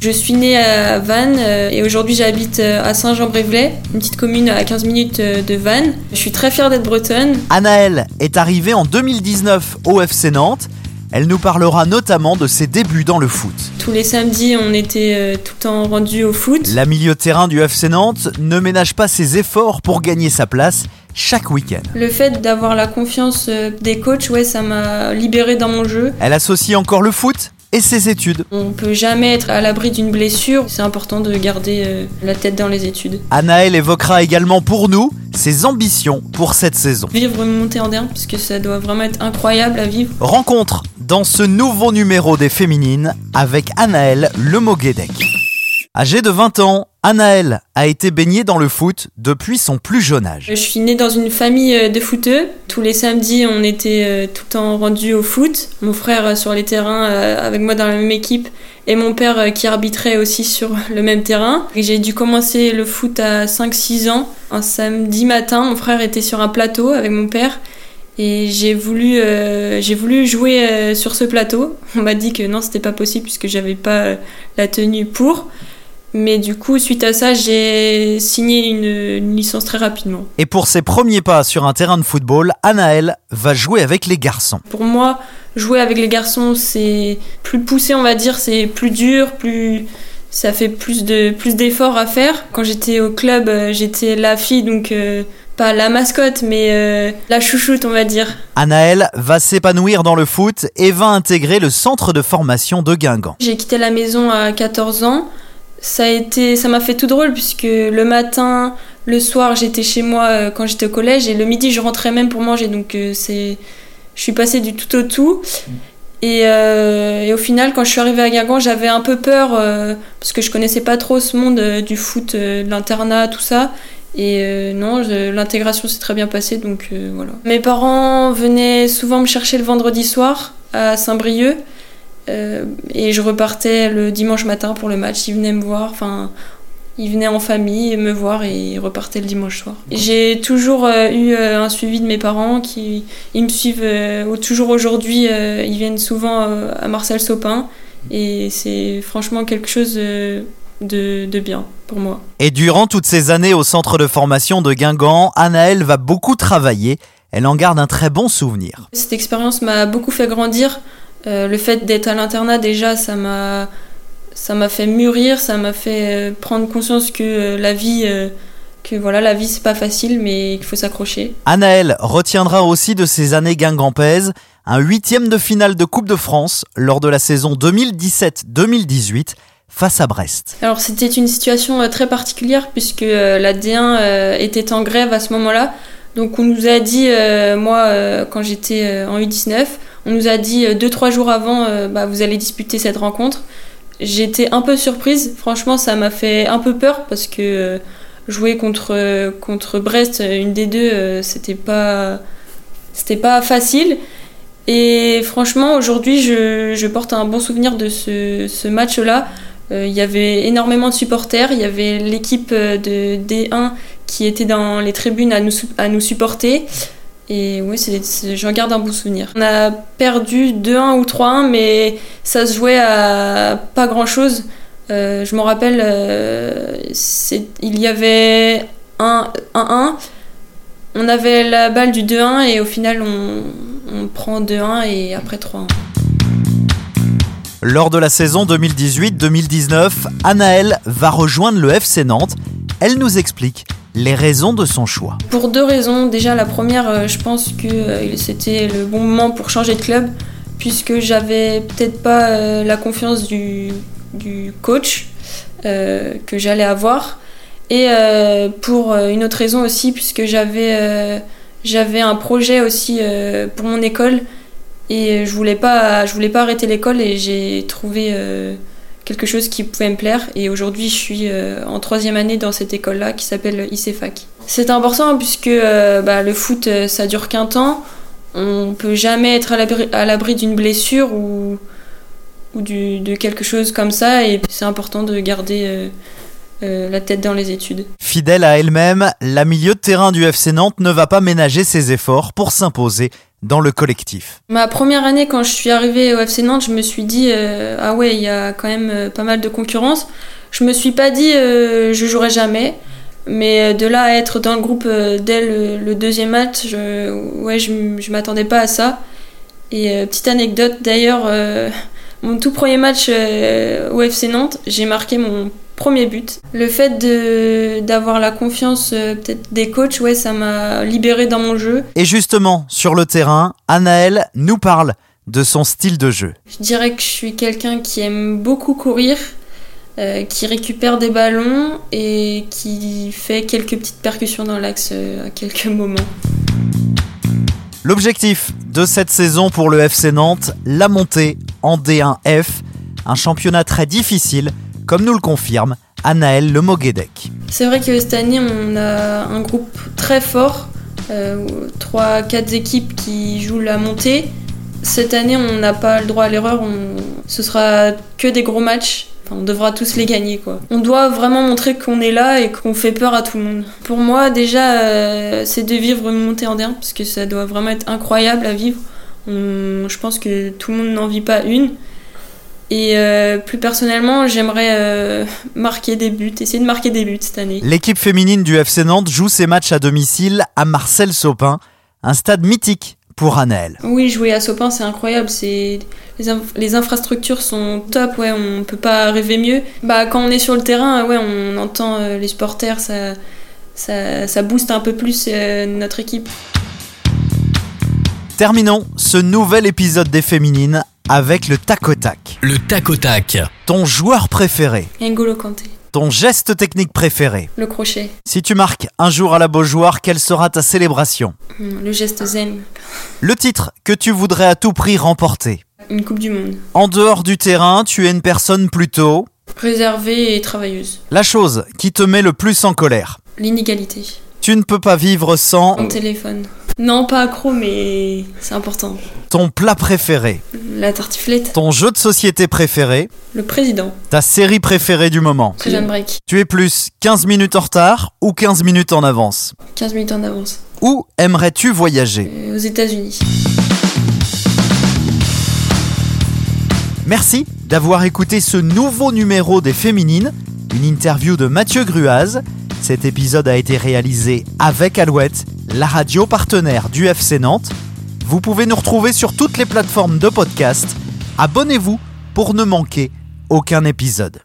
Je suis née à Vannes euh, et aujourd'hui j'habite euh, à Saint-Jean-Brévelay, une petite commune à 15 minutes euh, de Vannes. Je suis très fière d'être bretonne. Anaëlle est arrivée en 2019 au FC Nantes. Elle nous parlera notamment de ses débuts dans le foot. Tous les samedis, on était tout le temps rendus au foot. La milieu de terrain du FC Nantes ne ménage pas ses efforts pour gagner sa place chaque week-end. Le fait d'avoir la confiance des coachs, ouais, ça m'a libérée dans mon jeu. Elle associe encore le foot et ses études. On peut jamais être à l'abri d'une blessure, c'est important de garder euh, la tête dans les études. Anaël évoquera également pour nous ses ambitions pour cette saison. Vivre une montée en derme, parce que ça doit vraiment être incroyable à vivre. Rencontre dans ce nouveau numéro des féminines avec Anaël Lemoguedec. Âgée de 20 ans, Anaël a été baignée dans le foot depuis son plus jeune âge. Je suis née dans une famille euh, de footeux. Tous les samedis, on était euh, tout le temps rendus au foot. Mon frère euh, sur les terrains avec moi dans la même équipe et mon père qui arbitrait aussi sur le même terrain. J'ai dû commencer le foot à 5-6 ans. Un samedi matin, mon frère était sur un plateau avec mon père et j'ai voulu, voulu jouer sur ce plateau. On m'a dit que non, c'était pas possible puisque j'avais pas la tenue pour. Mais du coup, suite à ça, j'ai signé une, licence très rapidement. Et pour ses premiers pas sur un terrain de football, Anaël va jouer avec les garçons. Pour moi, jouer avec les garçons, c'est plus poussé, on va dire, c'est plus dur, plus ça fait plus de plus d'efforts à faire. Quand j'étais au club, euh, j'étais la fille, donc euh, pas la mascotte, mais euh, la chouchoute, on va dire. Anaël va s'épanouir dans le foot et va intégrer le centre de formation de Guingamp. J'ai quitté la maison à 14 ans ça a été ça m'a fait tout drôle puisque le matin le soir j'étais chez moi euh, quand j'étais au collège et le midi je rentrais même pour manger. Donc euh, c'est je suis passée du tout au tout. Et, euh, et, au final quand je suis arrivée à Guingamp j'avais un peu peur parce que je connaissais pas trop ce monde du foot de l'internat tout ça. Et non l'intégration s'est très bien passée donc voilà. Mes parents venaient souvent me chercher le vendredi soir à Saint-Brieuc euh, et je repartais le dimanche matin pour le match. Ils venaient me voir, enfin, ils venaient en famille me voir et ils repartaient le dimanche soir. J'ai toujours euh, eu euh, un suivi de mes parents qui ils me suivent toujours aujourd'hui. ils viennent souvent à Marcel Sopin et c'est franchement quelque chose de, de, bien pour moi. Et durant toutes ces années au centre de formation de Guingamp, Anaëlle va beaucoup travailler. Elle en garde un très bon souvenir. Cette expérience m'a beaucoup fait grandir. Euh, le fait d'être à l'internat, déjà, ça m'a ça m'a fait mûrir, ça m'a fait euh, prendre conscience que euh, la vie que voilà, la vie c'est pas facile mais qu'il faut s'accrocher. Anaël retiendra aussi de ces années guingampaises un huitième de finale de Coupe de France lors de la saison 2017-2018 face à Brest. Alors c'était une situation très particulière puisque la D1 était en grève à ce moment-là. Donc on nous a dit, moi quand j'étais en U19, on nous a dit euh, deux trois jours avant, euh, bah, vous allez disputer cette rencontre. J'étais un peu surprise. Franchement, ça m'a fait un peu peur parce que euh, jouer contre Brest, une des deux, c'était pas c'était pas facile. Et franchement, aujourd'hui, je, porte un bon souvenir de ce, match-là. Il y avait énormément de supporters. Il y avait l'équipe de D1 qui était dans les tribunes à nous supporter. Et oui, j'en garde un bon souvenir. On a perdu 2-1 ou 3-1, mais ça se jouait à pas grand-chose. Euh, je me rappelle, euh, il y avait 1-1. On avait la balle du 2-1 et au final, on, on prend 2-1 et après 3-1. Lors de la saison 2018-2019, Anaël va rejoindre le FC Nantes. Elle nous explique les raisons de son choix. Pour deux raisons. Déjà, la première, euh, je pense que euh, c'était le bon moment pour changer de club, puisque j'avais peut-être pas euh, la confiance du, coach que j'allais avoir. Et pour une autre raison aussi, puisque j'avais j'avais un projet aussi pour mon école et je voulais pas je voulais pas arrêter l'école et j'ai trouvé quelque chose qui pouvait me plaire. Et aujourd'hui, je suis en troisième année dans cette école-là qui s'appelle ICFAC. C'est important puisque bah, le foot, ça dure qu'un temps. On peut jamais être à l'abri d'une blessure ou, ou de quelque chose comme ça. Et c'est important de garder euh, la tête dans les études. Fidèle à elle-même, la milieu de terrain du FC Nantes ne va pas ménager ses efforts pour s'imposer dans le collectif. Ma première année, quand je suis arrivée au FC Nantes, je me suis dit euh, ah ouais, il y a quand même euh, pas mal de concurrence. Je me suis pas dit je jouerai jamais, mais de là à être dans le groupe dès le, deuxième match, je, ouais, je m'attendais pas à ça. Et petite anecdote d'ailleurs, mon tout premier match au FC Nantes, j'ai marqué mon premier but. Le fait d'avoir la confiance euh, peut-être des coachs, ouais, ça m'a libéré dans mon jeu. Et justement, sur le terrain, Anaël nous parle de son style de jeu. Je dirais que je suis quelqu'un qui aime beaucoup courir, euh, qui récupère des ballons et qui fait quelques petites percussions dans l'axe euh, à quelques moments. L'objectif de cette saison pour le FC Nantes, la montée en D1F, un championnat très difficile comme nous le confirme Anaël Le Moguedec. C'est vrai que cette année, on a un groupe très fort, euh, 3-4 équipes qui jouent la montée. Cette année, on n'a pas le droit à l'erreur, ce sera que des gros matchs. on devra tous les gagner quoi. On doit vraiment montrer qu'on est là et qu'on fait peur à tout le monde. Pour moi déjà euh, c'est de vivre une montée en D1 parce que ça doit vraiment être incroyable à vivre. je pense que tout le monde n'en vit pas une. Et euh, plus personnellement, j'aimerais euh, marquer des buts, essayer de marquer des buts cette année. L'équipe féminine du FC Nantes joue ses matchs à domicile à Marcel Sopin, un stade mythique pour Anaël. Oui, jouer à Sopin, c'est incroyable. C'est les, infrastructures sont top. Ouais, on peut pas rêver mieux. Bah, quand on est sur le terrain, ouais, on entend euh, les supporters, ça, ça, ça booste un peu plus notre équipe. Terminons ce nouvel épisode des féminines avec le tac au tac. Le tac au tac. Ton joueur préféré. N'Golo Kanté. Ton geste technique préféré. Le crochet. Si tu marques un jour à la Beaujoire, quelle sera ta célébration? Hmm, Le geste zen. Le titre que tu voudrais à tout prix remporter. Une Coupe du Monde. En dehors du terrain, tu es une personne plutôt... Réservée et travailleuse. La chose qui te met le plus en colère. L'inégalité. Tu ne peux pas vivre sans... Mon téléphone. Non, pas accro, mais c'est important. Ton plat préféré La tartiflette. Ton jeu de société préféré Le président. Ta série préférée du moment Prison Break. Tu es plus 15 minutes en retard ou 15 minutes en avance? 15 minutes en avance. Où aimerais-tu voyager? Euh, Aux États-Unis. Merci d'avoir écouté ce nouveau numéro des Féminines, une interview de Mathieu Gruaz. Cet épisode a été réalisé avec Alouette, la radio partenaire du FC Nantes. Vous pouvez nous retrouver sur toutes les plateformes de podcast. Abonnez-vous pour ne manquer aucun épisode.